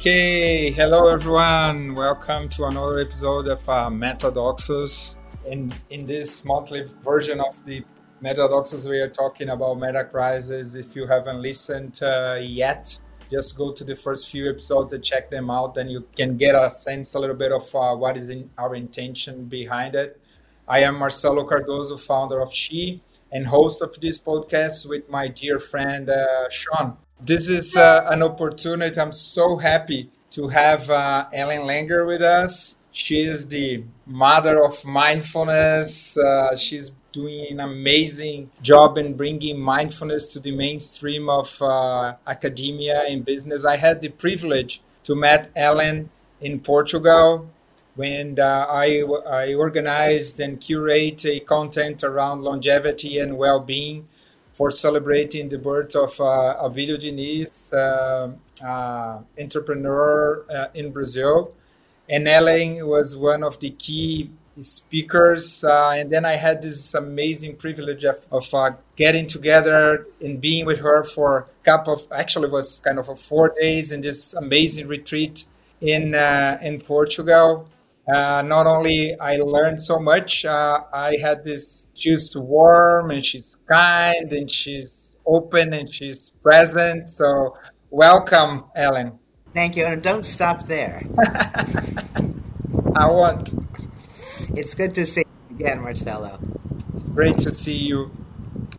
Okay, hello everyone. Welcome to another episode of uh, Metadoxus. In in this monthly version of the Metadoxus, we are talking about meta crisis. If you haven't listened uh, yet, just go to the first few episodes and check them out. Then you can get a sense a little bit of uh, what is in our intention behind it. I am Marcelo Cardoso, founder of She and host of this podcast with my dear friend uh, Sean. This is uh, an opportunity. I'm so happy to have uh, Ellen Langer with us. She is the mother of mindfulness. Uh, she's doing an amazing job in bringing mindfulness to the mainstream of uh, academia and business. I had the privilege to meet Ellen in Portugal when uh, I, I organized and curate a content around longevity and well-being for celebrating the birth of uh, Abilio Diniz, uh, uh, entrepreneur uh, in Brazil. And Ellen was one of the key speakers. And then I had this amazing privilege of, of getting together and being with her for a couple of, actually it was kind of a four days in this amazing retreat in, in Portugal. Uh, not only I learned so much, uh, I had this, she's warm and she's kind and she's open and she's present. So welcome, Ellen. Thank you. And don't stop there. I want. It's good to see you again, Marcelo. It's great to see you.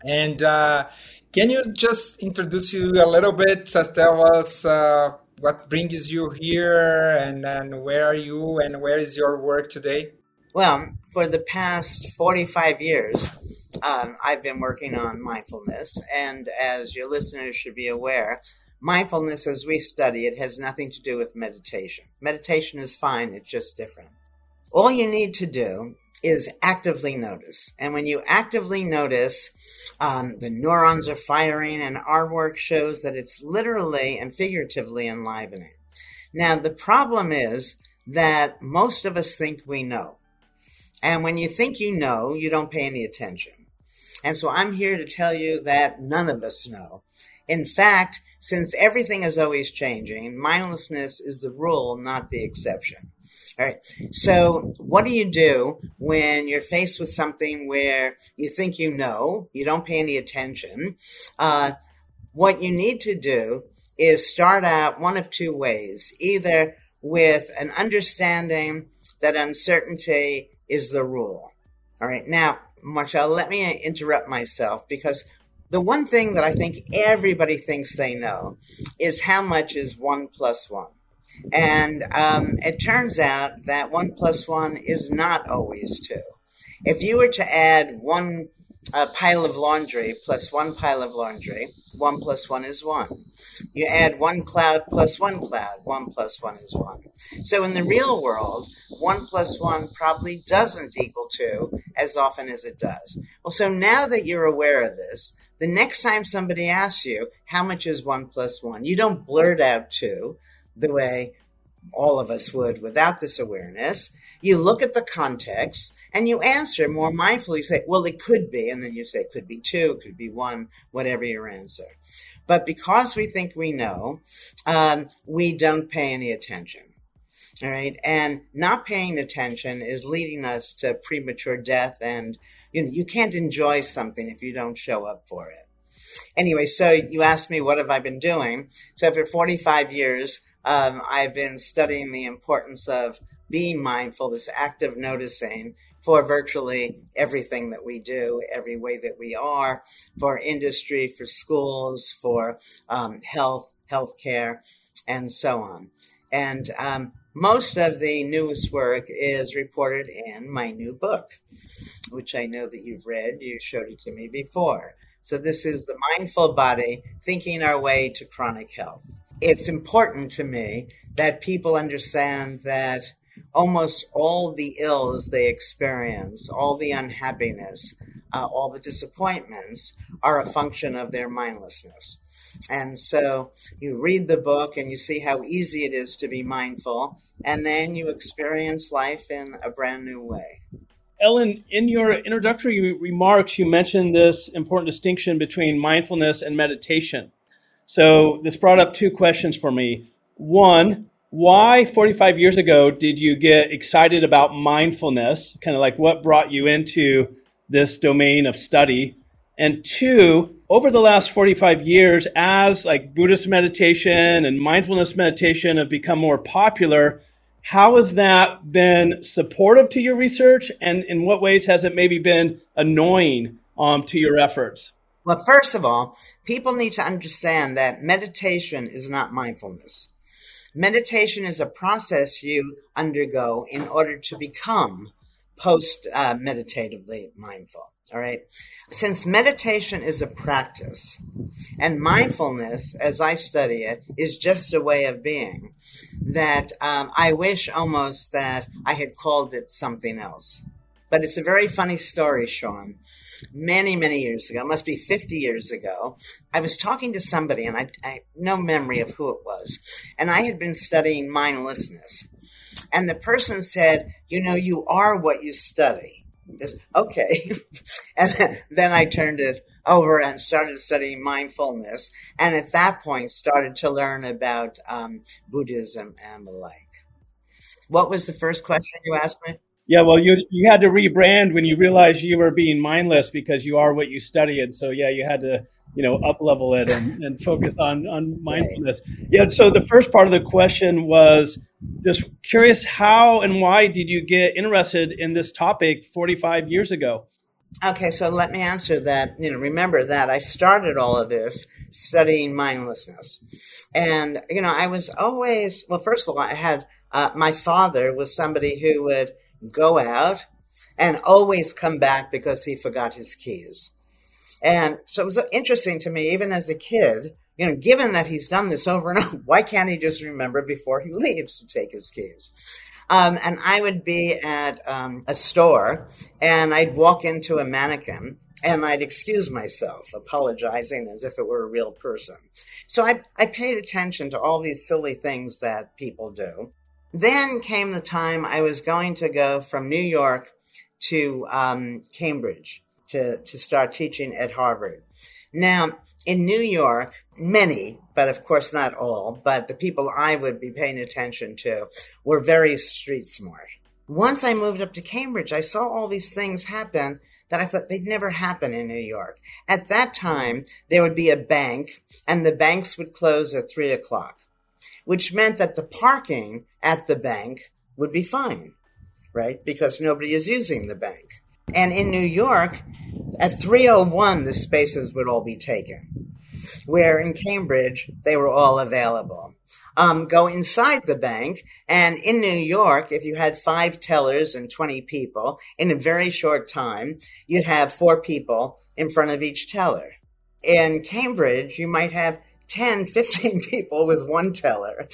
And uh, can you just introduce you a little bit? Just tell us uh, what brings you here and, and where are you and where is your work today? Well, for the past 45 years, um, I've been working on mindfulness. And as your listeners should be aware, mindfulness, as we study it, has nothing to do with meditation. Meditation is fine, it's just different. All you need to do is actively notice. And when you actively notice, um, the neurons are firing, and our work shows that it's literally and figuratively enlivening. Now, the problem is that most of us think we know. And when you think you know, you don't pay any attention. And so I'm here to tell you that none of us know. In fact, since everything is always changing, mindlessness is the rule, not the exception. All right. So, what do you do when you're faced with something where you think you know, you don't pay any attention? Uh, what you need to do is start out one of two ways either with an understanding that uncertainty is the rule. All right. Now, Marshall, let me interrupt myself because the one thing that I think everybody thinks they know is how much is one plus one. And um, it turns out that one plus one is not always two. If you were to add one uh, pile of laundry plus one pile of laundry, one plus one is one. You add one cloud plus one cloud, one plus one is one. So in the real world, one plus one probably doesn't equal two as often as it does. Well, so now that you're aware of this, the next time somebody asks you, how much is one plus one? You don't blurt out two the way all of us would without this awareness. You look at the context and you answer more mindfully. Say, well, it could be. And then you say, could be two, could be one, whatever your answer. But because we think we know, um, we don't pay any attention. All right. And not paying attention is leading us to premature death. And you, know, you can't enjoy something if you don't show up for it. Anyway, so you asked me, what have I been doing? So for 45 years, um, I've been studying the importance of being mindful, this active noticing for virtually everything that we do, every way that we are, for industry, for schools, for um, health, healthcare, and so on. And um, most of the newest work is reported in my new book, which I know that you've read. You showed it to me before. So, this is The Mindful Body Thinking Our Way to Chronic Health. It's important to me that people understand that almost all the ills they experience, all the unhappiness, uh, all the disappointments are a function of their mindlessness. And so you read the book and you see how easy it is to be mindful, and then you experience life in a brand new way. Ellen, in your introductory remarks, you mentioned this important distinction between mindfulness and meditation. So this brought up two questions for me. one, why 45 years ago did you get excited about mindfulness? Kind of like what brought you into this domain of study? And two, over the last 45 years, as like Buddhist meditation and mindfulness meditation have become more popular, how has that been supportive to your research? And in what ways has it maybe been annoying um, to your efforts? Well, first of all, people need to understand that meditation is not mindfulness. Meditation is a process you undergo in order to become post uh, meditatively mindful. All right. Since meditation is a practice and mindfulness, as I study it, is just a way of being, that um, I wish almost that I had called it something else. But it's a very funny story, Sean. Many, many years ago, must be 50 years ago, I was talking to somebody, and I, I no memory of who it was, and I had been studying mindlessness. And the person said, You know, you are what you study. Just, okay. and then I turned it over and started studying mindfulness. And at that point, started to learn about um, Buddhism and the like. What was the first question you asked me? Yeah, well, you you had to rebrand when you realized you were being mindless because you are what you study, and so yeah, you had to you know up level it and, and focus on on mindfulness. Yeah. So the first part of the question was just curious how and why did you get interested in this topic 45 years ago? Okay, so let me answer that. You know, remember that I started all of this studying mindlessness, and you know, I was always well. First of all, I had uh, my father was somebody who would go out and always come back because he forgot his keys. And so it was interesting to me, even as a kid, you know, given that he's done this over and over, why can't he just remember before he leaves to take his keys? Um, and I would be at um, a store and I'd walk into a mannequin and I'd excuse myself, apologizing as if it were a real person. So I, I paid attention to all these silly things that people do. Then came the time I was going to go from New York to um, Cambridge to, to start teaching at Harvard. Now, in New York, many, but of course not all, but the people I would be paying attention to were very street smart. Once I moved up to Cambridge, I saw all these things happen that I thought they'd never happen in New York. At that time, there would be a bank, and the banks would close at three o'clock which meant that the parking at the bank would be fine, right? Because nobody is using the bank. And in New York, at 301, the spaces would all be taken, where in Cambridge, they were all available. Um, go inside the bank, and in New York, if you had five tellers and 20 people, in a very short time, you'd have four people in front of each teller. In Cambridge, you might have 10, 15 people with one teller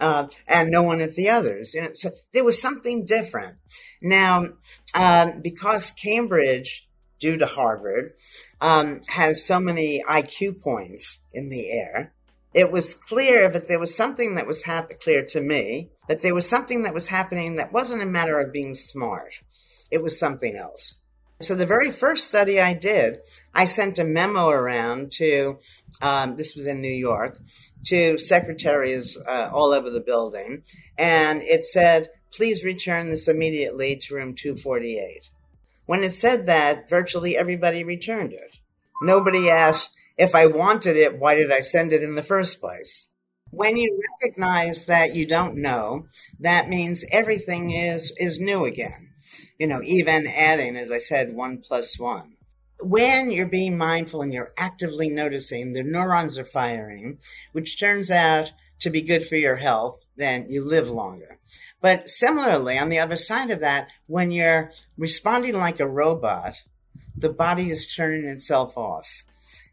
uh, and no one at the others. You know, so there was something different. Now, um, because Cambridge, due to Harvard, um, has so many IQ points in the air, it was clear that there was something that was hap- clear to me that there was something that was happening that wasn't a matter of being smart. It was something else. So the very first study I did, I sent a memo around to, um, this was in New York, to secretaries uh, all over the building, and it said, please return this immediately to room 248. When it said that, virtually everybody returned it. Nobody asked, if I wanted it, why did I send it in the first place? When you recognize that you don't know, that means everything is, is new again you know, even adding, as I said, one plus one. When you're being mindful and you're actively noticing the neurons are firing, which turns out to be good for your health, then you live longer. But similarly, on the other side of that, when you're responding like a robot, the body is turning itself off.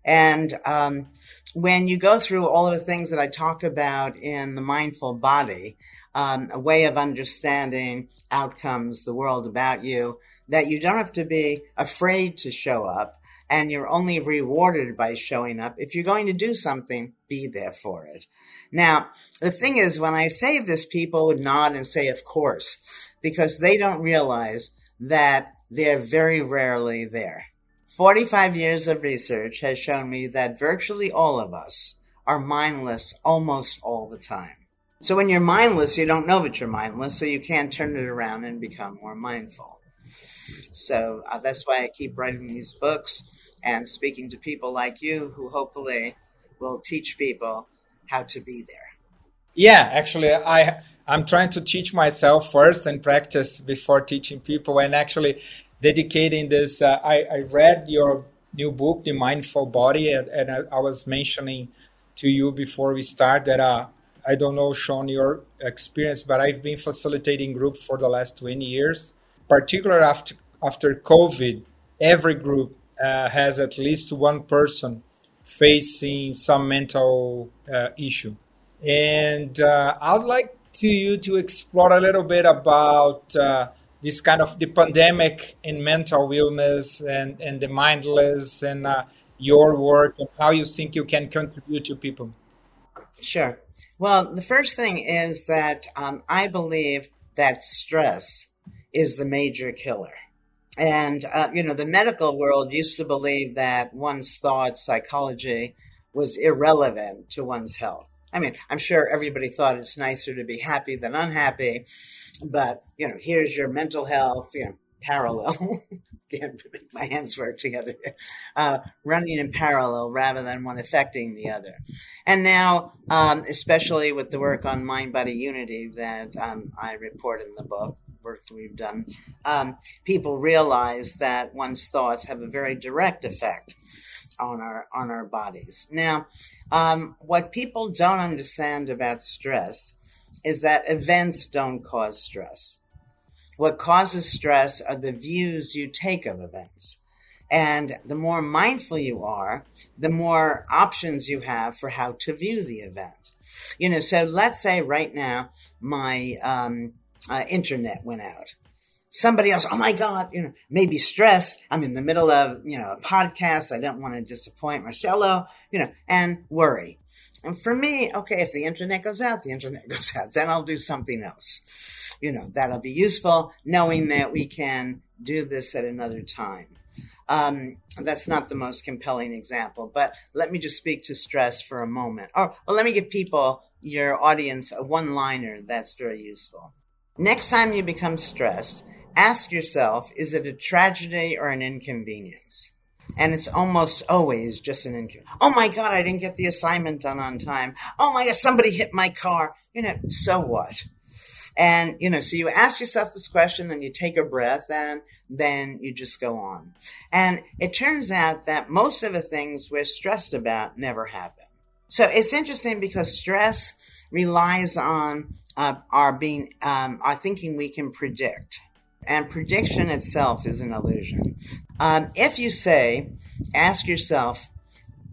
And um, when you go through all of the things that I talk about in the mindful body, um, a way of understanding outcomes, the world about you, that you don't have to be afraid to show up and you're only rewarded by showing up. If you're going to do something, be there for it. Now, the thing is, when I say this, people would nod and say, of course, because they don't realize that they're very rarely there. 45 years of research has shown me that virtually all of us are mindless almost all the time. So when you're mindless, you don't know that you're mindless, so you can't turn it around and become more mindful. So uh, that's why I keep writing these books and speaking to people like you who hopefully will teach people how to be there. Yeah, actually, I I'm trying to teach myself first and practice before teaching people, and actually dedicating this. Uh, I I read your new book, The Mindful Body, and, and I, I, was mentioning to you before we start that uh, I don't know, Sean, your experience, but I've been facilitating groups for the last 20 years, particularly after after COVID. Every group uh, has at least one person facing some mental uh, issue and uh, I would like to you to explore a little bit about uh, this kind of the pandemic in mental illness and, and the mindless and uh, your work and how you think you can contribute to people. Sure. Well, the first thing is that um, I believe that stress is the major killer. And, uh, you know, the medical world used to believe that one's thoughts, psychology, was irrelevant to one's health. I mean, I'm sure everybody thought it's nicer to be happy than unhappy, but you know, here's your mental health, you know, parallel. My hands work together, uh, running in parallel rather than one affecting the other. And now, um, especially with the work on mind body unity that um, I report in the book, work that we've done, um, people realize that one's thoughts have a very direct effect on our on our bodies. Now, um, what people don't understand about stress is that events don't cause stress. What causes stress are the views you take of events. And the more mindful you are, the more options you have for how to view the event. You know, so let's say right now my um, uh, internet went out somebody else, oh my God, you know, maybe stress. I'm in the middle of, you know, a podcast. I don't want to disappoint Marcelo, you know, and worry. And for me, okay, if the internet goes out, the internet goes out. Then I'll do something else. You know, that'll be useful knowing that we can do this at another time. Um, that's not the most compelling example, but let me just speak to stress for a moment. Or, or let me give people, your audience, a one liner that's very useful. Next time you become stressed, ask yourself is it a tragedy or an inconvenience? And it's almost always just an inconvenience. Oh my God, I didn't get the assignment done on time. Oh my God, somebody hit my car. You know, so what? And, you know, so you ask yourself this question, then you take a breath, and then you just go on. And it turns out that most of the things we're stressed about never happen. So it's interesting because stress relies on uh, our being, um, our thinking we can predict. And prediction itself is an illusion. Um, if you say, ask yourself,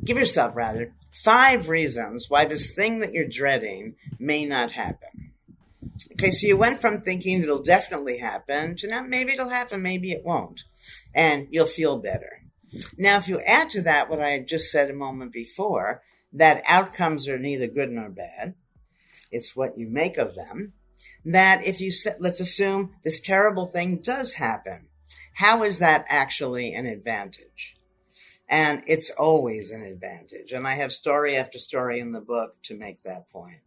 give yourself rather, five reasons why this thing that you're dreading may not happen. Okay, so you went from thinking it'll definitely happen to now maybe it'll happen, maybe it won't. And you'll feel better. Now, if you add to that what I had just said a moment before, that outcomes are neither good nor bad, it's what you make of them that if you let's assume this terrible thing does happen, how is that actually an advantage? And it's always an advantage. And I have story after story in the book to make that point.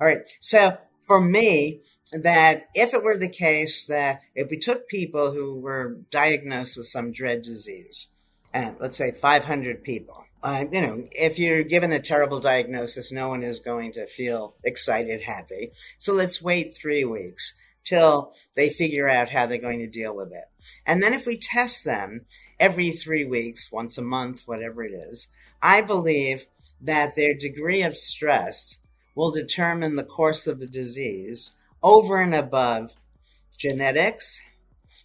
All right. So for me, that if it were the case that if we took people who were diagnosed with some dread disease, and let's say 500 people, uh, you know, if you're given a terrible diagnosis, no one is going to feel excited, happy. So let's wait three weeks till they figure out how they're going to deal with it. And then if we test them every three weeks, once a month, whatever it is, I believe that their degree of stress will determine the course of the disease over and above genetics,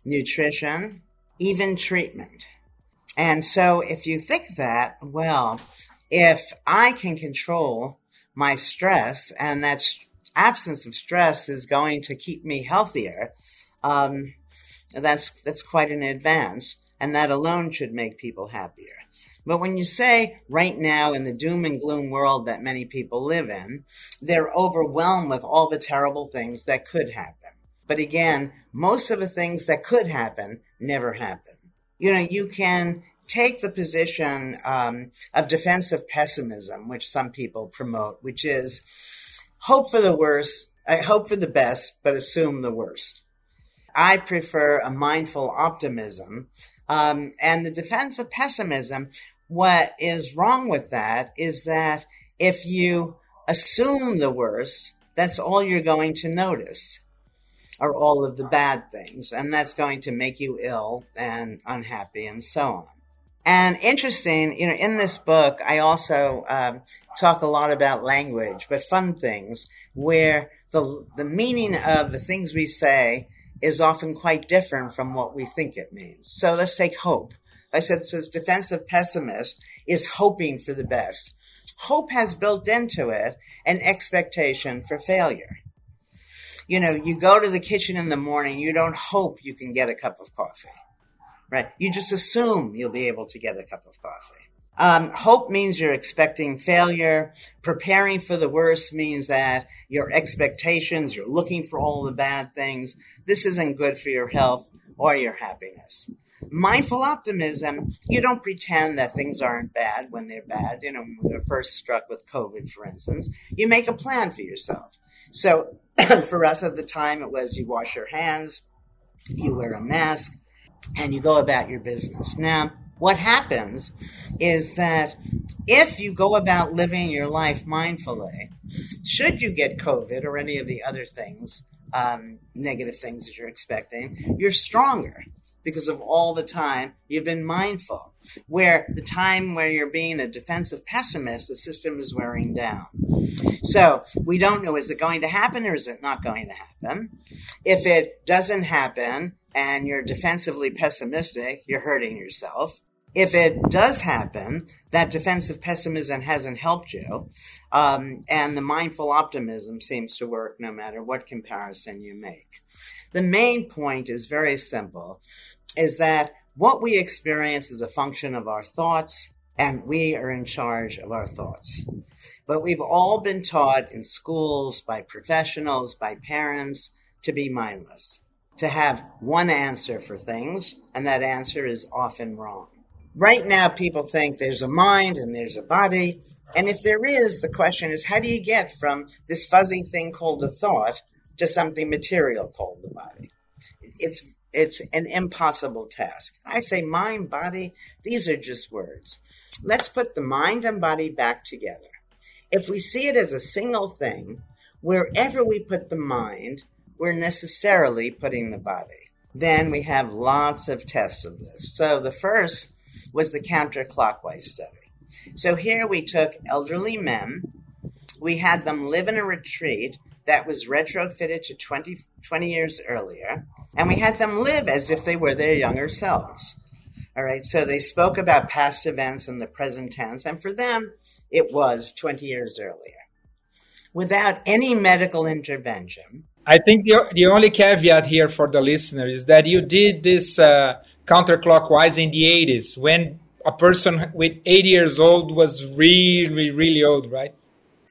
nutrition, even treatment. And so if you think that, well, if I can control my stress and that absence of stress is going to keep me healthier, um, that's, that's quite an advance. And that alone should make people happier. But when you say right now in the doom and gloom world that many people live in, they're overwhelmed with all the terrible things that could happen. But again, most of the things that could happen never happen you know, you can take the position um, of defensive pessimism, which some people promote, which is hope for the worst, I hope for the best, but assume the worst. I prefer a mindful optimism. Um, and the defense of pessimism, what is wrong with that is that if you assume the worst, that's all you're going to notice are all of the bad things. And that's going to make you ill and unhappy and so on. And interesting, you know, in this book, I also um, talk a lot about language, but fun things where the, the meaning of the things we say is often quite different from what we think it means. So let's take hope. I said, so defensive pessimist is hoping for the best. Hope has built into it an expectation for failure. You know, you go to the kitchen in the morning, you don't hope you can get a cup of coffee right? You just assume you'll be able to get a cup of coffee. Um, hope means you're expecting failure. Preparing for the worst means that your expectations, you're looking for all the bad things. This isn't good for your health or your happiness. Mindful optimism, you don't pretend that things aren't bad when they're bad. You know, when we were first struck with COVID, for instance, you make a plan for yourself. So for us at the time, it was you wash your hands, you wear a mask, and you go about your business. Now, what happens is that if you go about living your life mindfully, should you get COVID or any of the other things, um, negative things that you're expecting, you're stronger because of all the time you've been mindful. Where the time where you're being a defensive pessimist, the system is wearing down. So we don't know is it going to happen or is it not going to happen? If it doesn't happen, and you're defensively pessimistic, you're hurting yourself. If it does happen, that defensive pessimism hasn't helped you, um, and the mindful optimism seems to work no matter what comparison you make. The main point is very simple is that what we experience is a function of our thoughts, and we are in charge of our thoughts. But we've all been taught in schools, by professionals, by parents, to be mindless to have one answer for things, and that answer is often wrong. Right now, people think there's a mind and there's a body. And if there is, the question is how do you get from this fuzzy thing called a thought to something material called the body? It's it's an impossible task. I say mind, body, these are just words. Let's put the mind and body back together. If we see it as a single thing, wherever we put the mind, we're necessarily putting the body. Then we have lots of tests of this. So the first was the counterclockwise study. So here we took elderly men, we had them live in a retreat that was retrofitted to 20, 20 years earlier, and we had them live as if they were their younger selves. All right, so they spoke about past events in the present tense, and for them, it was 20 years earlier. Without any medical intervention, I think the, the only caveat here for the listeners is that you did this uh, counterclockwise in the 80s when a person with 80 years old was really, really old, right?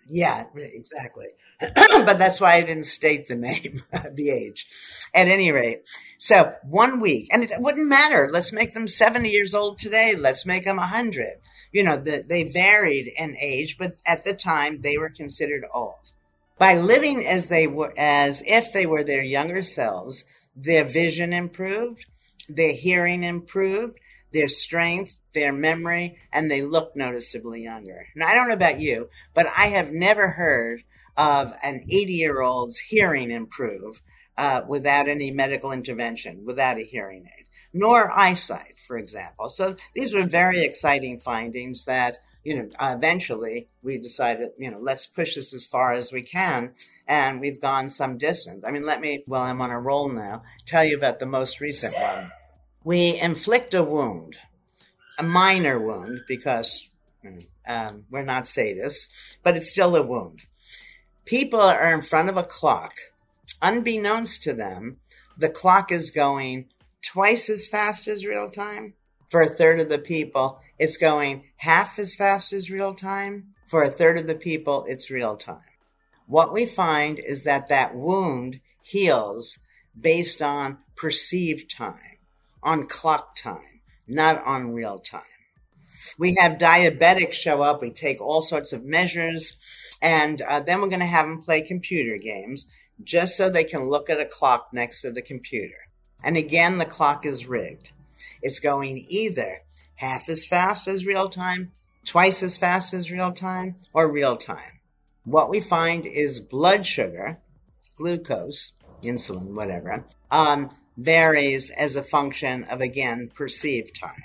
Yeah, exactly. but that's why I didn't state the name, the age. At any rate, so one week, and it wouldn't matter. Let's make them 70 years old today. Let's make them 100. You know, the, they varied in age, but at the time they were considered old. By living as they were, as if they were their younger selves, their vision improved, their hearing improved, their strength, their memory, and they look noticeably younger. Now, I don't know about you, but I have never heard of an 80 year old's hearing improve uh, without any medical intervention, without a hearing aid, nor eyesight, for example. So these were very exciting findings that you know, eventually we decided, you know, let's push this as far as we can. And we've gone some distance. I mean, let me, well, I'm on a roll now, tell you about the most recent one. We inflict a wound, a minor wound, because um, we're not sadists, but it's still a wound. People are in front of a clock. Unbeknownst to them, the clock is going twice as fast as real time for a third of the people it's going half as fast as real time. For a third of the people, it's real time. What we find is that that wound heals based on perceived time, on clock time, not on real time. We have diabetics show up. We take all sorts of measures. And uh, then we're going to have them play computer games just so they can look at a clock next to the computer. And again, the clock is rigged. It's going either half as fast as real time, twice as fast as real time, or real time. What we find is blood sugar, glucose, insulin, whatever, um, varies as a function of, again, perceived time.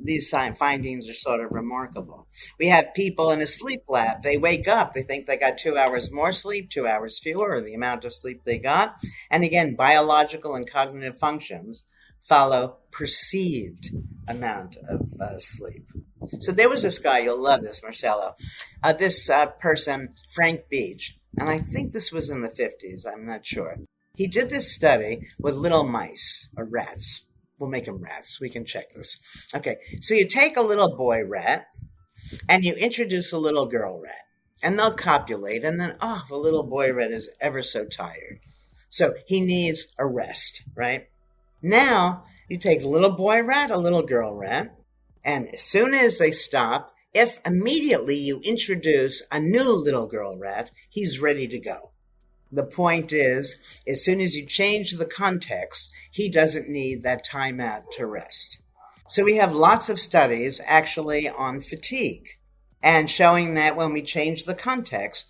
These findings are sort of remarkable. We have people in a sleep lab. They wake up, they think they got two hours more sleep, two hours fewer, or the amount of sleep they got. And again, biological and cognitive functions follow perceived amount of uh, sleep. So there was this guy, you'll love this, Marcelo. Uh, this uh, person, Frank Beach, and I think this was in the 50s, I'm not sure. He did this study with little mice or rats. We'll make them rats. We can check this. Okay, so you take a little boy rat and you introduce a little girl rat, and they'll copulate, and then, oh, the little boy rat is ever so tired. So he needs a rest, right? Now you take a little boy rat, a little girl rat, and as soon as they stop, if immediately you introduce a new little girl rat, he's ready to go. The point is, as soon as you change the context, he doesn't need that time out to rest. So we have lots of studies actually on fatigue and showing that when we change the context,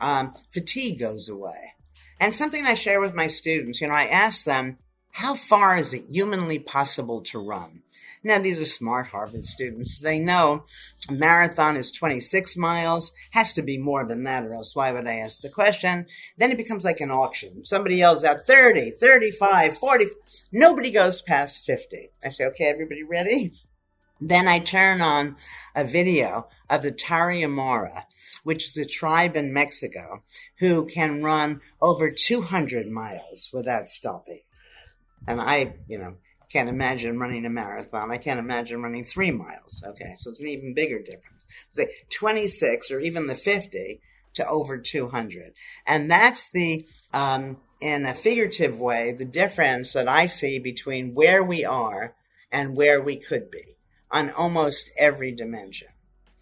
um, fatigue goes away. And something I share with my students, you know, I ask them, how far is it humanly possible to run? Now, these are smart Harvard students. They know a marathon is 26 miles, has to be more than that, or else why would I ask the question? Then it becomes like an auction. Somebody yells out 30, 35, 40. Nobody goes past 50. I say, okay, everybody ready? Then I turn on a video of the Tarahumara, which is a tribe in Mexico who can run over 200 miles without stopping. And I, you know, can't imagine running a marathon. I can't imagine running three miles. Okay, so it's an even bigger difference. Say 26 or even the 50 to over 200. And that's the, um, in a figurative way, the difference that I see between where we are and where we could be on almost every dimension.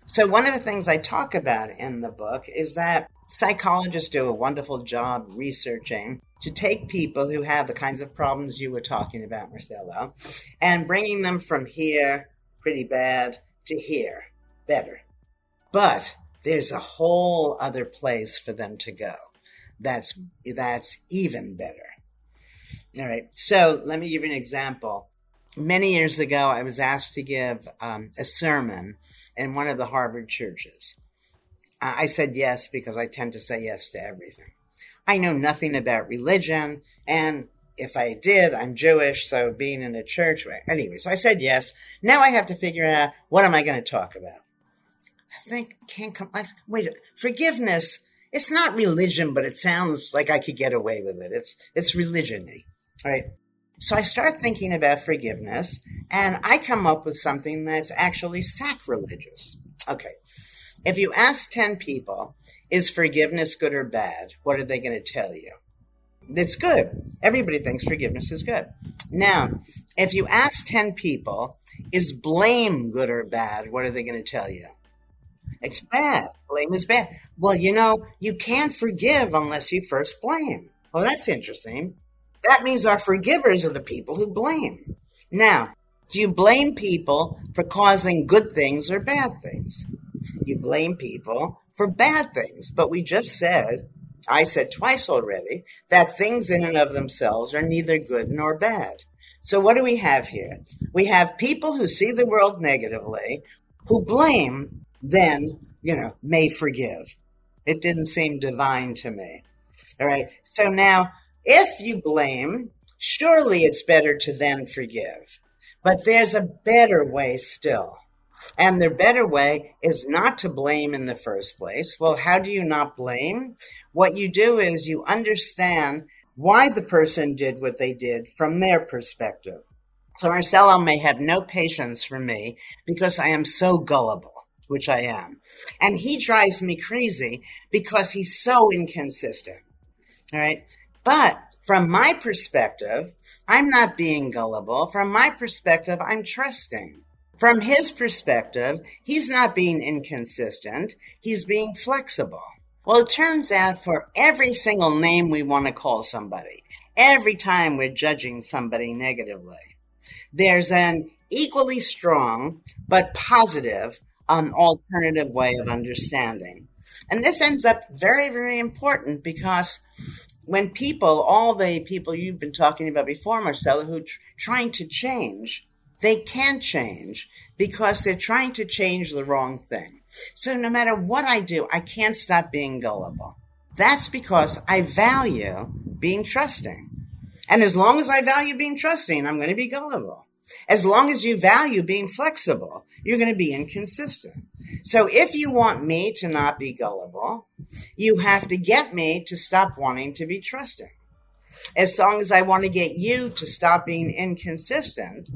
So, one of the things I talk about in the book is that psychologists do a wonderful job researching to take people who have the kinds of problems you were talking about, Marcelo, and bringing them from here, pretty bad, to here, better. But there's a whole other place for them to go. That's that's even better. All right. So let me give you an example. Many years ago, I was asked to give um, a sermon in one of the Harvard churches. I said yes because I tend to say yes to everything. I know nothing about religion, and if I did, I'm Jewish, so being in a church, anyway. So I said yes. Now I have to figure out what am I going to talk about. I think can't come. Wait, forgiveness. It's not religion, but it sounds like I could get away with it. It's it's religiony, right? So I start thinking about forgiveness, and I come up with something that's actually sacrilegious. Okay, if you ask 10 people, is forgiveness good or bad? What are they going to tell you? It's good. Everybody thinks forgiveness is good. Now, if you ask 10 people, is blame good or bad? What are they going to tell you? It's bad. Blame is bad. Well, you know, you can't forgive unless you first blame. Well, that's interesting. That means our forgivers are the people who blame. Now, do you blame people for causing good things or bad things? You blame people for bad things. But we just said, I said twice already, that things in and of themselves are neither good nor bad. So what do we have here? We have people who see the world negatively, who blame, then, you know, may forgive. It didn't seem divine to me. All right. So now, if you blame, surely it's better to then forgive. But there's a better way still. And the better way is not to blame in the first place. Well, how do you not blame? What you do is you understand why the person did what they did from their perspective. So Marcelo may have no patience for me because I am so gullible, which I am. And he drives me crazy because he's so inconsistent. All right. But from my perspective, I'm not being gullible. From my perspective, I'm trusting. From his perspective, he's not being inconsistent, he's being flexible. Well, it turns out for every single name we want to call somebody, every time we're judging somebody negatively, there's an equally strong but positive um, alternative way of understanding. And this ends up very, very important because when people, all the people you've been talking about before, Marcella, who are tr- trying to change, they can't change because they're trying to change the wrong thing. So no matter what I do, I can't stop being gullible. That's because I value being trusting. And as long as I value being trusting, I'm going to be gullible. As long as you value being flexible, you're going to be inconsistent. So if you want me to not be gullible, you have to get me to stop wanting to be trusting. As long as I want to get you to stop being inconsistent,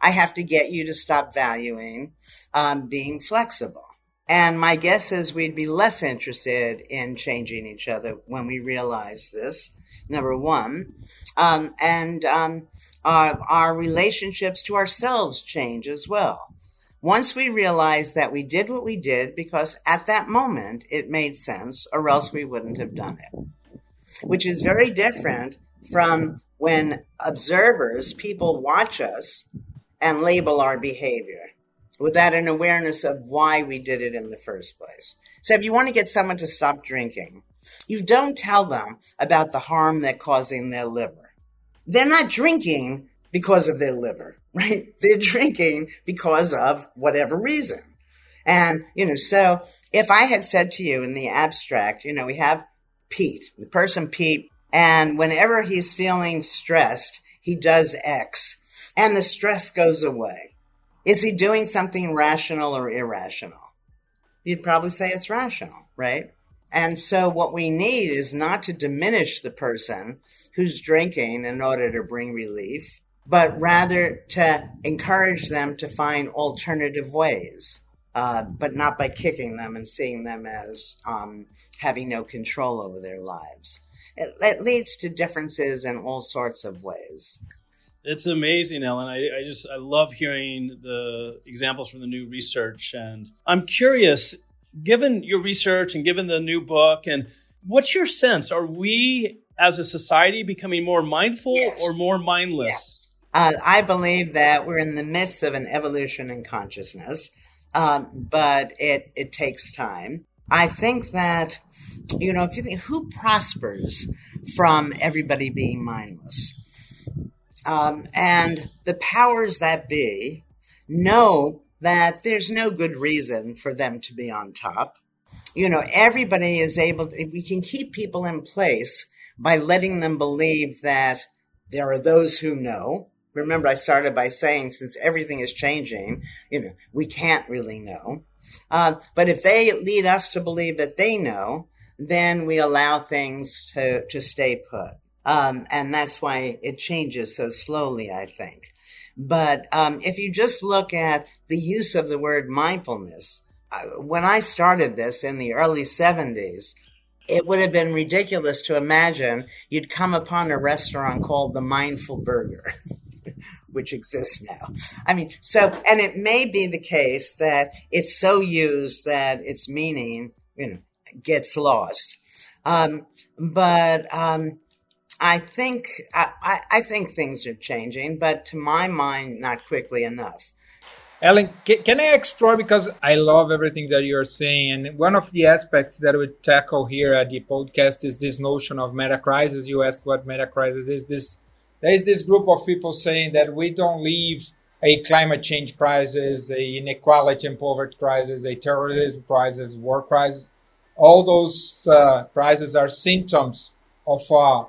I have to get you to stop valuing um, being flexible. And my guess is we'd be less interested in changing each other when we realize this, number one. Um, and um, our, our relationships to ourselves change as well. Once we realize that we did what we did because at that moment it made sense, or else we wouldn't have done it, which is very different from when observers, people watch us and label our behavior without an awareness of why we did it in the first place. So if you want to get someone to stop drinking, you don't tell them about the harm they're causing their liver they're not drinking because of their liver, right? They're drinking because of whatever reason. And, you know, so if I had said to you in the abstract, you know, we have Pete, the person Pete, and whenever he's feeling stressed, he does X and the stress goes away. Is he doing something rational or irrational? You'd probably say it's rational, right? And so, what we need is not to diminish the person who's drinking in order to bring relief, but rather to encourage them to find alternative ways, uh, but not by kicking them and seeing them as um, having no control over their lives. It, it, leads to differences in all sorts of ways. It's amazing, Ellen. I, I just I love hearing the examples from the new research, and I'm curious given your research and given the new book, and what's your sense? Are we as a society becoming more mindful yes. or more mindless? Yes. Uh, I believe that we're in the midst of an evolution in consciousness, um, but it, it takes time. I think that, you know, if you think who prospers from everybody being mindless? Um, and the powers that be know that there's no good reason for them to be on top. You know, everybody is able, to, we can keep people in place by letting them believe that there are those who know. Remember, I started by saying since everything is changing, you know, we can't really know. Uh, but if they lead us to believe that they know, then we allow things to, to stay put. Um, and that's why it changes so slowly, I think. But um, if you just look at the use of the word mindfulness, uh, when I started this in the early 70s, it would have been ridiculous to imagine you'd come upon a restaurant called the Mindful Burger. which exists now. I mean, so, and it may be the case that it's so used that its meaning, you know, gets lost. Um, but um, I think I, I think things are changing, but to my mind, not quickly enough. Ellen, can I explore because I love everything that you're saying, and one of the aspects that we tackle here at the podcast is this notion of meta crisis. You ask what meta crisis is. This there is this group of people saying that we don't leave a climate change crisis, a inequality and poverty crisis, a terrorism crisis, war crisis. All those uh, crises are symptoms of uh,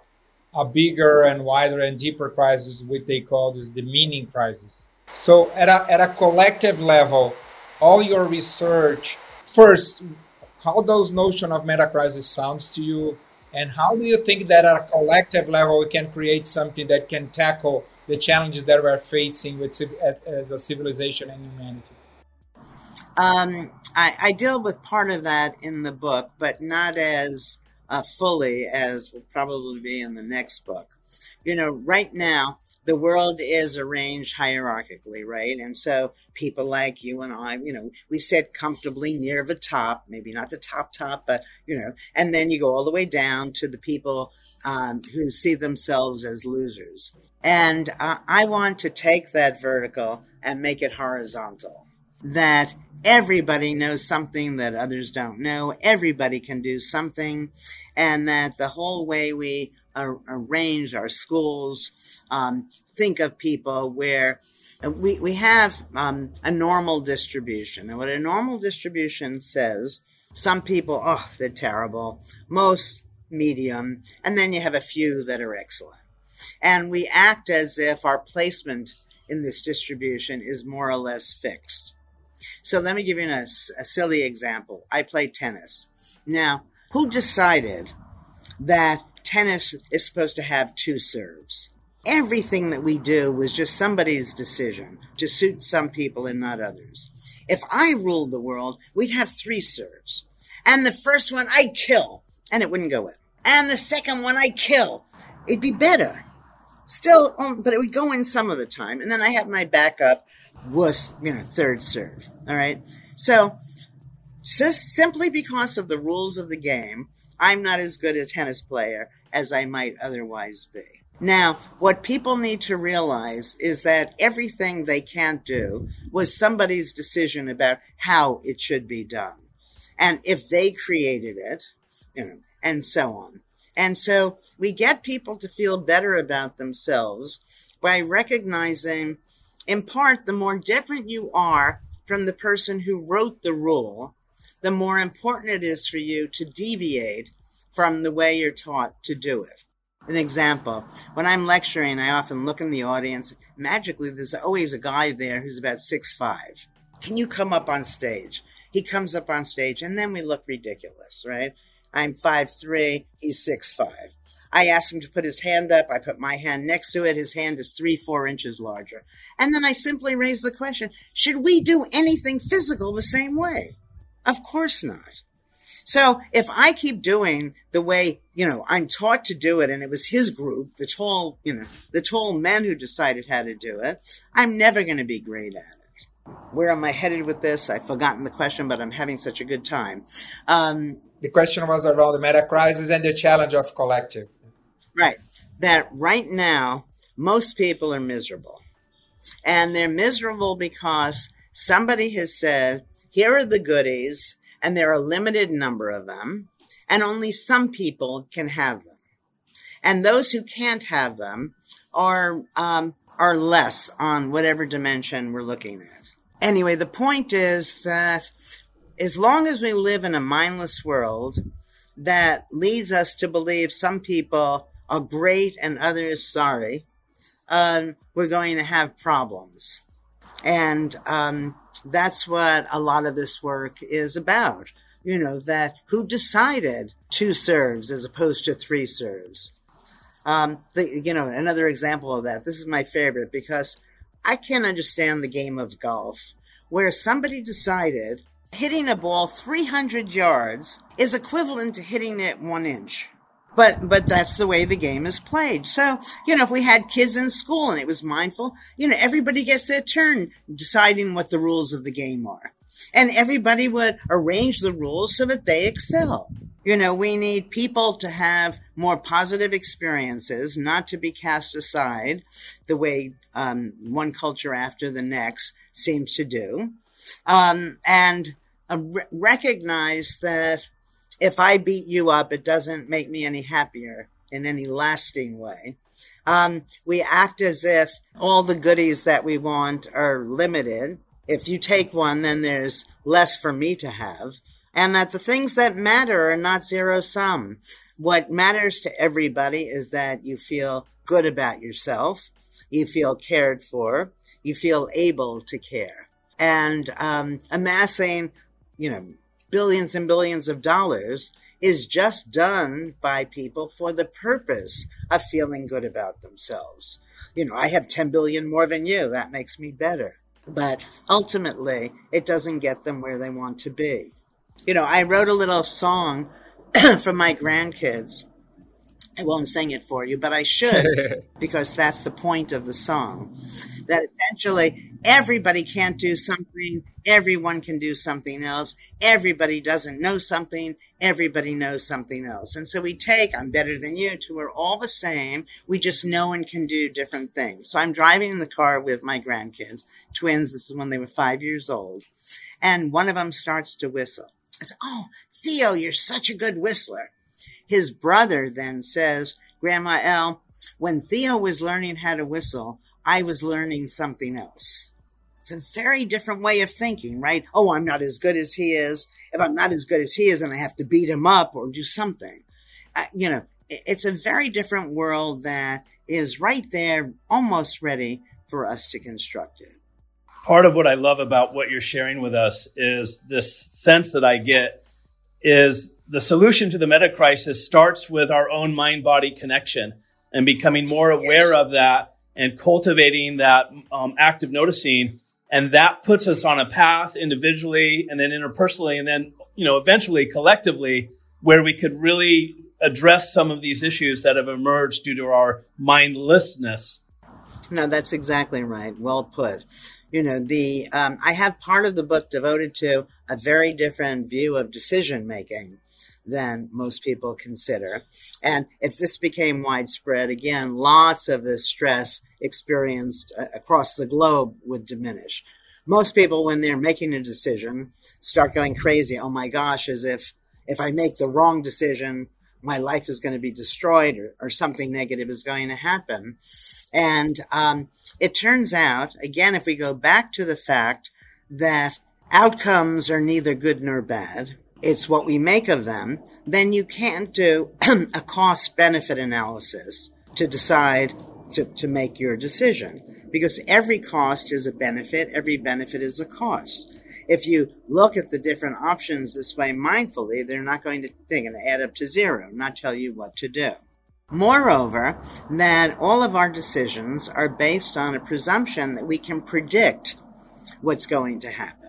a bigger and wider and deeper crisis, which they call this the meaning crisis. So at a, at a collective level, all your research, first, how those notion of meta crisis sounds to you, and how do you think that at a collective level we can create something that can tackle the challenges that we're facing with as a civilization and humanity? Um, I, I, deal with part of that in the book, but not as uh, fully as will probably be in the next book. you know, right now, the world is arranged hierarchically, right? And so people like you and I, you know, we sit comfortably near the top, maybe not the top top, but you know, and then you go all the way down to the people um, who see themselves as losers. And uh, I want to take that vertical and make it horizontal. That everybody knows something that others don't know. Everybody can do something, and that the whole way we arrange our schools, um, think of people where we, we have um, a normal distribution. And what a normal distribution says, some people, oh, they're terrible. Most medium. And then you have a few that are excellent. And we act as if our placement in this distribution is more or less fixed. So let me give you a, a silly example. I play tennis. Now, who decided that tennis is supposed to have two serves. Everything that we do was just somebody's decision to suit some people and not others. If I ruled the world, we'd have three serves. And the first one I'd kill, and it wouldn't go in. And the second one I'd kill. It'd be better. Still, um, but it would go in some of the time. And then I have my backup was, you know, third serve. All right. So, just simply because of the rules of the game, I'm not as good a tennis player as I might otherwise be. Now, what people need to realize is that everything they can't do was somebody's decision about how it should be done. And if they created it, you know, and so on. And so we get people to feel better about themselves by recognizing, in part, the more different you are from the person who wrote the rule, the more important it is for you to deviate from the way you're taught to do it. An example, when I'm lecturing, I often look in the audience. Magically, there's always a guy there who's about six five. Can you come up on stage? He comes up on stage, and then we look ridiculous, right? I'm five three. He's six five. I ask him to put his hand up. I put my hand next to it. His hand is three, four inches larger. And then I simply raise the question Should we do anything physical the same way? Of course not. So if I keep doing the way, you know, I'm taught to do it and it was his group, the tall, you know, the tall men who decided how to do it, I'm never going to be great at it. Where am I headed with this? I've forgotten the question, but I'm having such a good time. Um, the question was around the meta crisis and the challenge of collective. Right. That right now, most people are miserable. And they're miserable because somebody has said, here are the goodies and there are a limited number of them, and only some people can have them. And those who can't have them are um, are less on whatever dimension we're looking at. Anyway, the point is that as long as we live in a mindless world that leads us to believe some people are great and others sorry, um, we're going to have problems. And um, that's what a lot of this work is about. You know, that who decided two serves as opposed to three serves? Um, the, you know, another example of that, this is my favorite because I can't understand the game of golf where somebody decided hitting a ball 300 yards is equivalent to hitting it one inch. But but that's the way the game is played. So, you know, if we had kids in school and it was mindful, you know, everybody gets their turn deciding what the rules of the game are. And everybody would arrange the rules so that they excel. You know, we need people to have more positive experiences, not to be cast aside the way um, one culture after the next seems to do. Um, and uh, re- recognize that if I beat you up, it doesn't make me any happier in any lasting way. Um, we act as if all the goodies that we want are limited. If you take one, then there's less for me to have. And that the things that matter are not zero sum. What matters to everybody is that you feel good about yourself, you feel cared for, you feel able to care. And um, amassing, you know, billions and billions of dollars is just done by people for the purpose of feeling good about themselves. You know, I have 10 billion more than you. That makes me better. But ultimately, it doesn't get them where they want to be. You know, I wrote a little song for my grandkids I won't sing it for you, but I should because that's the point of the song. That essentially everybody can't do something, everyone can do something else, everybody doesn't know something, everybody knows something else. And so we take, I'm better than you, to we're all the same. We just know and can do different things. So I'm driving in the car with my grandkids, twins. This is when they were five years old. And one of them starts to whistle. I said, Oh, Theo, you're such a good whistler. His brother then says, Grandma El, when Theo was learning how to whistle, I was learning something else. It's a very different way of thinking, right? Oh, I'm not as good as he is. If I'm not as good as he is, then I have to beat him up or do something. Uh, you know, it's a very different world that is right there, almost ready for us to construct it. Part of what I love about what you're sharing with us is this sense that I get is the solution to the meta crisis starts with our own mind body connection and becoming more aware of that and cultivating that um, active noticing. And that puts us on a path individually and then interpersonally and then, you know, eventually collectively where we could really address some of these issues that have emerged due to our mindlessness. No, that's exactly right. Well put you know the um, i have part of the book devoted to a very different view of decision making than most people consider. And if this became widespread again lots of the stress experienced uh, across the globe would diminish. Most people when they're making a decision start going crazy. Oh my gosh as if if i make the wrong decision my life is going to be destroyed or, or something negative is going to happen. And um, it turns out, again, if we go back to the fact that outcomes are neither good nor bad, it's what we make of them, then you can't do a cost benefit analysis to decide to, to make your decision because every cost is a benefit, every benefit is a cost if you look at the different options this way mindfully, they're not going to, they're going to add up to zero, not tell you what to do. Moreover, that all of our decisions are based on a presumption that we can predict what's going to happen.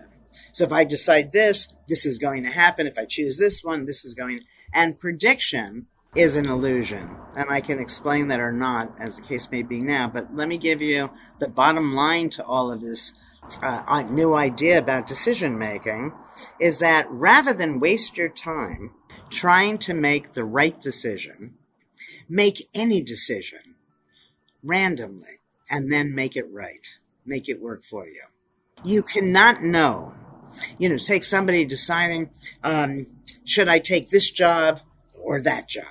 So if I decide this, this is going to happen. If I choose this one, this is going, and prediction is an illusion. And I can explain that or not, as the case may be now. But let me give you the bottom line to all of this uh, new idea about decision making is that rather than waste your time trying to make the right decision, make any decision randomly and then make it right, make it work for you. You cannot know. You know, take somebody deciding, um, should I take this job or that job?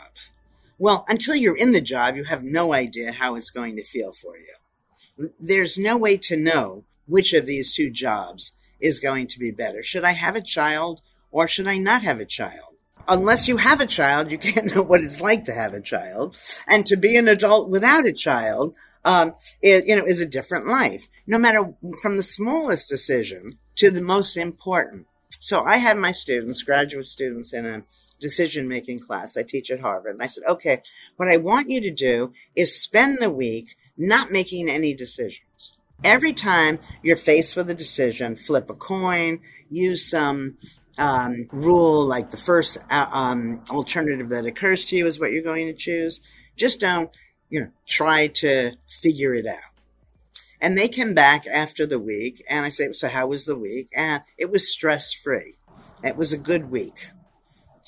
Well, until you're in the job, you have no idea how it's going to feel for you. There's no way to know which of these two jobs is going to be better. Should I have a child or should I not have a child? Unless you have a child, you can't know what it's like to have a child. And to be an adult without a child, um, it, you know, is a different life. No matter from the smallest decision to the most important. So I had my students, graduate students, in a decision making class. I teach at Harvard. And I said, okay, what I want you to do is spend the week not making any decisions. Every time you're faced with a decision, flip a coin, use some um, rule like the first uh, um, alternative that occurs to you is what you're going to choose. Just don't, you know, try to figure it out. And they came back after the week, and I say, "So how was the week?" And it was stress free. It was a good week.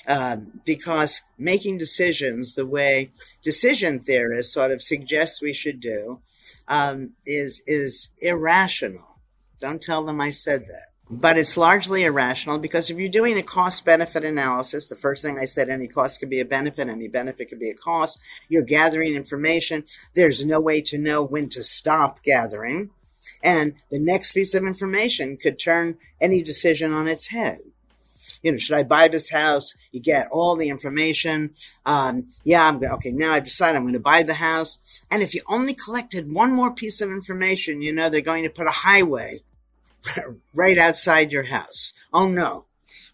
Um, because making decisions the way decision theorists sort of suggest we should do um, is is irrational. Don't tell them I said that. But it's largely irrational because if you're doing a cost benefit analysis, the first thing I said, any cost could be a benefit, any benefit could be a cost. You're gathering information. There's no way to know when to stop gathering. And the next piece of information could turn any decision on its head you know, should I buy this house? You get all the information. Um, yeah, I'm okay. Now I've decided I'm going to buy the house. And if you only collected one more piece of information, you know, they're going to put a highway right outside your house. Oh no,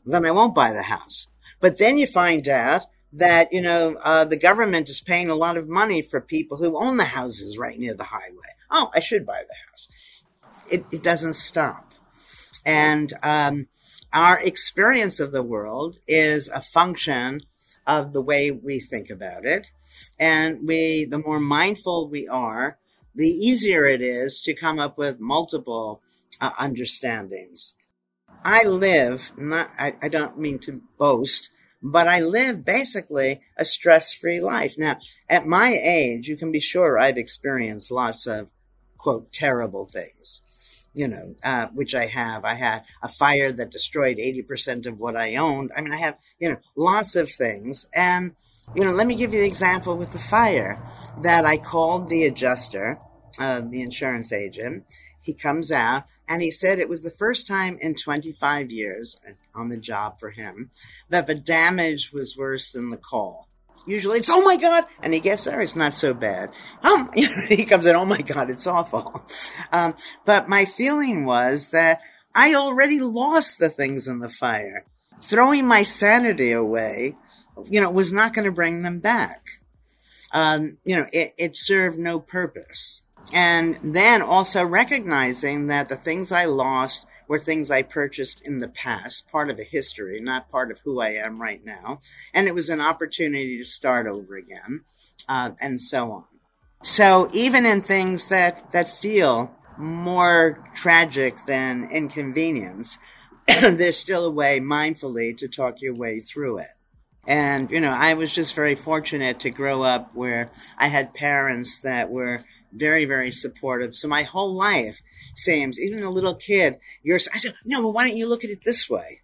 then I won't buy the house. But then you find out that, you know, uh, the government is paying a lot of money for people who own the houses right near the highway. Oh, I should buy the house. It, it doesn't stop. And, um, our experience of the world is a function of the way we think about it. And we, the more mindful we are, the easier it is to come up with multiple uh, understandings. I live, not, I, I don't mean to boast, but I live basically a stress free life. Now, at my age, you can be sure I've experienced lots of quote terrible things, you know, uh, which I have. I had a fire that destroyed 80% of what I owned. I mean, I have, you know, lots of things. And, you know, let me give you the example with the fire that I called the adjuster, uh, the insurance agent. He comes out and he said it was the first time in 25 years on the job for him that the damage was worse than the call. Usually it's, oh my God. And he gets there, it's not so bad. Um, he comes in, oh my God, it's awful. Um, but my feeling was that I already lost the things in the fire. Throwing my sanity away, you know, was not going to bring them back. Um, you know, it, it served no purpose. And then also recognizing that the things I lost were things I purchased in the past, part of a history, not part of who I am right now. And it was an opportunity to start over again, uh, and so on. So even in things that, that feel more tragic than inconvenience, there's still a way mindfully to talk your way through it. And, you know, I was just very fortunate to grow up where I had parents that were very, very supportive. So my whole life seems, even a little kid, you're, I said, no, well, why don't you look at it this way?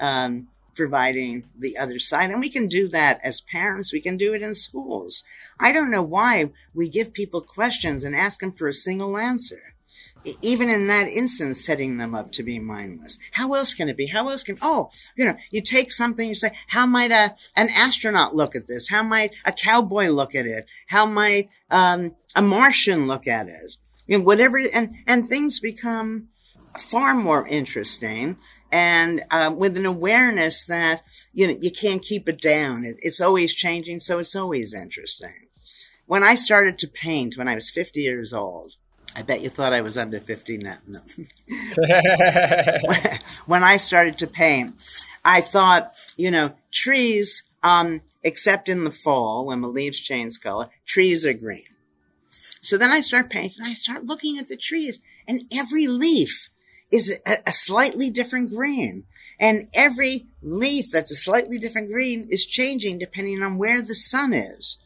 Um, providing the other side. And we can do that as parents. We can do it in schools. I don't know why we give people questions and ask them for a single answer. Even in that instance, setting them up to be mindless. How else can it be? How else can, oh, you know, you take something, you say, how might a, an astronaut look at this? How might a cowboy look at it? How might, um, a Martian look at it. You know, whatever, and, and things become far more interesting and uh, with an awareness that, you know, you can't keep it down. It, it's always changing, so it's always interesting. When I started to paint when I was 50 years old, I bet you thought I was under 50 now. No. when I started to paint, I thought, you know, trees, um, except in the fall when the leaves change color, trees are green. So then I start painting I start looking at the trees and every leaf is a, a, slightly different green. And every leaf that's a slightly different green is changing depending on where the sun is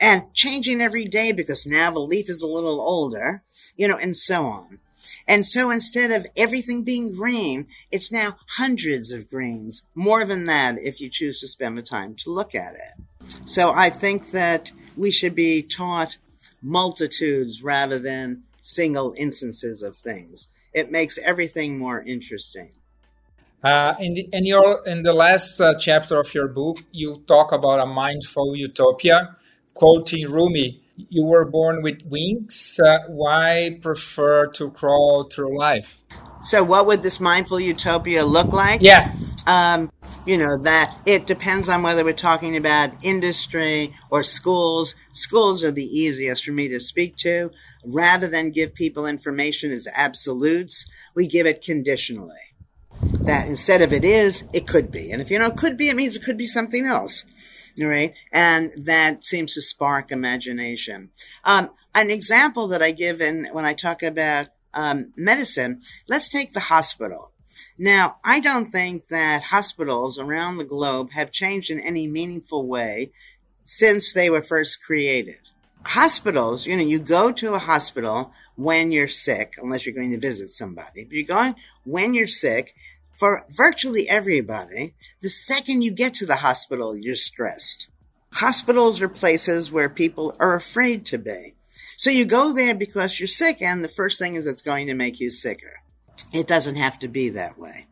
and changing every day because now the leaf is a little older, you know, and so on. And so instead of everything being green, it's now hundreds of greens, more than that if you choose to spend the time to look at it. So I think that we should be taught multitudes rather than single instances of things. It makes everything more interesting. Uh, in, the, in your in the last uh, chapter of your book, you talk about a mindful utopia, quoting Rumi. You were born with wings. Uh, why prefer to crawl through life? So, what would this mindful utopia look like? Yeah. Um, you know, that it depends on whether we're talking about industry or schools. Schools are the easiest for me to speak to. Rather than give people information as absolutes, we give it conditionally. That instead of it is, it could be. And if you know it could be, it means it could be something else. Right? And that seems to spark imagination. Um, an example that I give in when I talk about um, medicine, let's take the hospital. Now, I don't think that hospitals around the globe have changed in any meaningful way since they were first created. Hospitals, you know, you go to a hospital when you're sick, unless you're going to visit somebody. But you're going when you're sick, for virtually everybody, the second you get to the hospital, you're stressed. Hospitals are places where people are afraid to be. So you go there because you're sick, and the first thing is it's going to make you sicker. It doesn't have to be that way.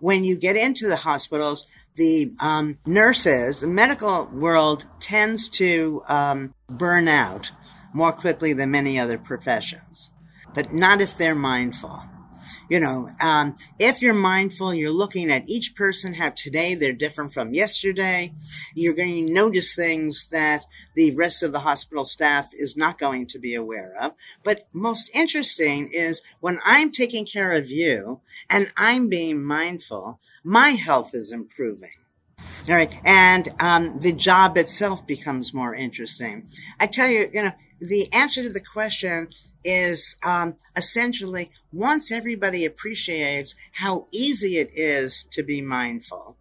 When you get into the hospitals, the um, nurses, the medical world tends to um, burn out more quickly than many other professions, but not if they're mindful. You know, um, if you're mindful, you're looking at each person, how today they're different from yesterday. You're going to notice things that the rest of the hospital staff is not going to be aware of. But most interesting is when I'm taking care of you and I'm being mindful, my health is improving. All right, and um, the job itself becomes more interesting. I tell you, you know, the answer to the question is um, essentially once everybody appreciates how easy it is to be mindful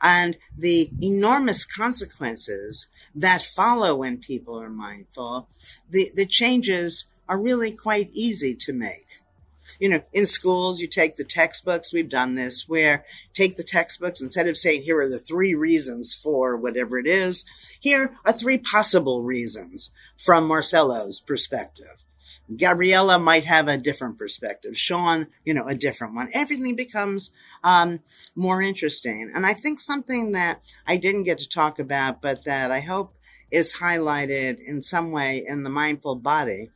and the enormous consequences that follow when people are mindful, the, the changes are really quite easy to make you know, in schools, you take the textbooks. We've done this where take the textbooks instead of saying, here are the three reasons for whatever it is. Here are three possible reasons from Marcelo's perspective. Gabriella might have a different perspective. Sean, you know, a different one. Everything becomes um, more interesting. And I think something that I didn't get to talk about, but that I hope is highlighted in some way in the mindful body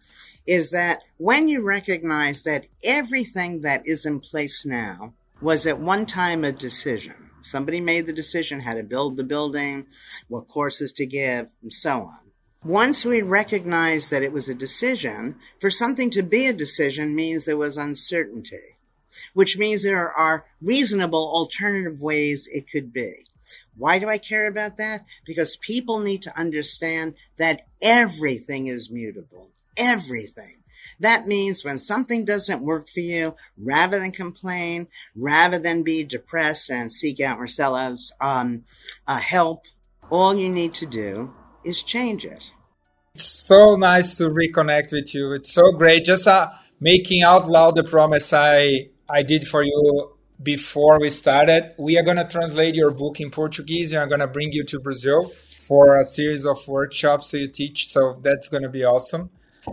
is that when you recognize that everything that is in place now was at one time a decision, somebody made the decision how to build the building, what courses to give, and so on. Once we recognize that it was a decision, for something to be a decision means there was uncertainty, which means there are reasonable alternative ways it could be. Why do I care about that? Because people need to understand that everything is mutable everything. That means when something doesn't work for you, rather than complain, rather than be depressed and seek out Marcelo's um, uh, help, all you need to do is change it. It's so nice to reconnect with you. It's so great. Just uh, making out loud the promise I I did for you before we started. We are going to translate your book in Portuguese and I'm going to bring you to Brazil for a series of workshops that you teach. So that's going to be awesome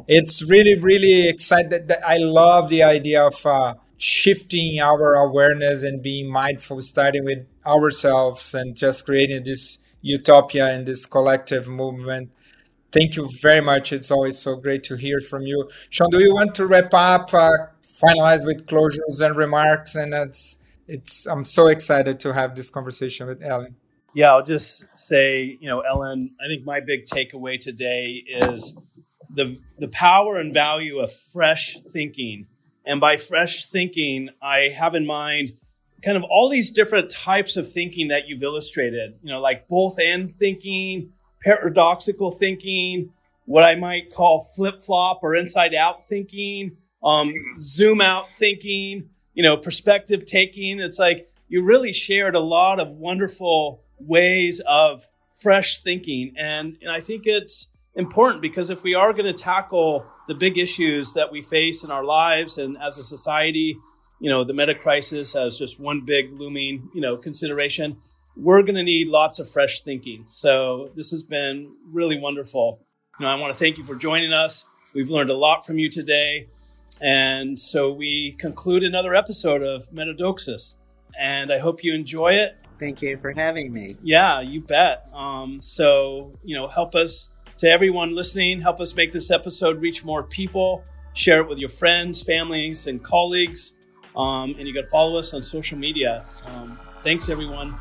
it's really really excited that i love the idea of uh, shifting our awareness and being mindful starting with ourselves and just creating this utopia and this collective movement. Thank you very much. It's always so great to hear from you. Sean do you want to wrap up uh, finalize with closures and remarks? And it's it's i'm so excited to have this conversation with ellen. Yeah i'll just say you know ellen i think my big takeaway today is the, the power and value of fresh thinking. And by fresh thinking, I have in mind kind of all these different types of thinking that you've illustrated, you know, like both and thinking, paradoxical thinking, what I might call flip flop or inside out thinking, um, zoom out thinking, you know, perspective taking. It's like you really shared a lot of wonderful ways of fresh thinking. And, and I think it's, important because if we are going to tackle the big issues that we face in our lives and as a society, you know, the meta crisis as just one big looming, you know, consideration, we're going to need lots of fresh thinking. So this has been really wonderful. You know, I want to thank you for joining us. We've learned a lot from you today. And so we conclude another episode of Metadoxus. And I hope you enjoy it. Thank you for having me. Yeah, you bet. Um, so, you know, help us to everyone listening, help us make this episode reach more people. Share it with your friends, families, and colleagues. Um, and you can follow us on social media. Um, thanks, everyone.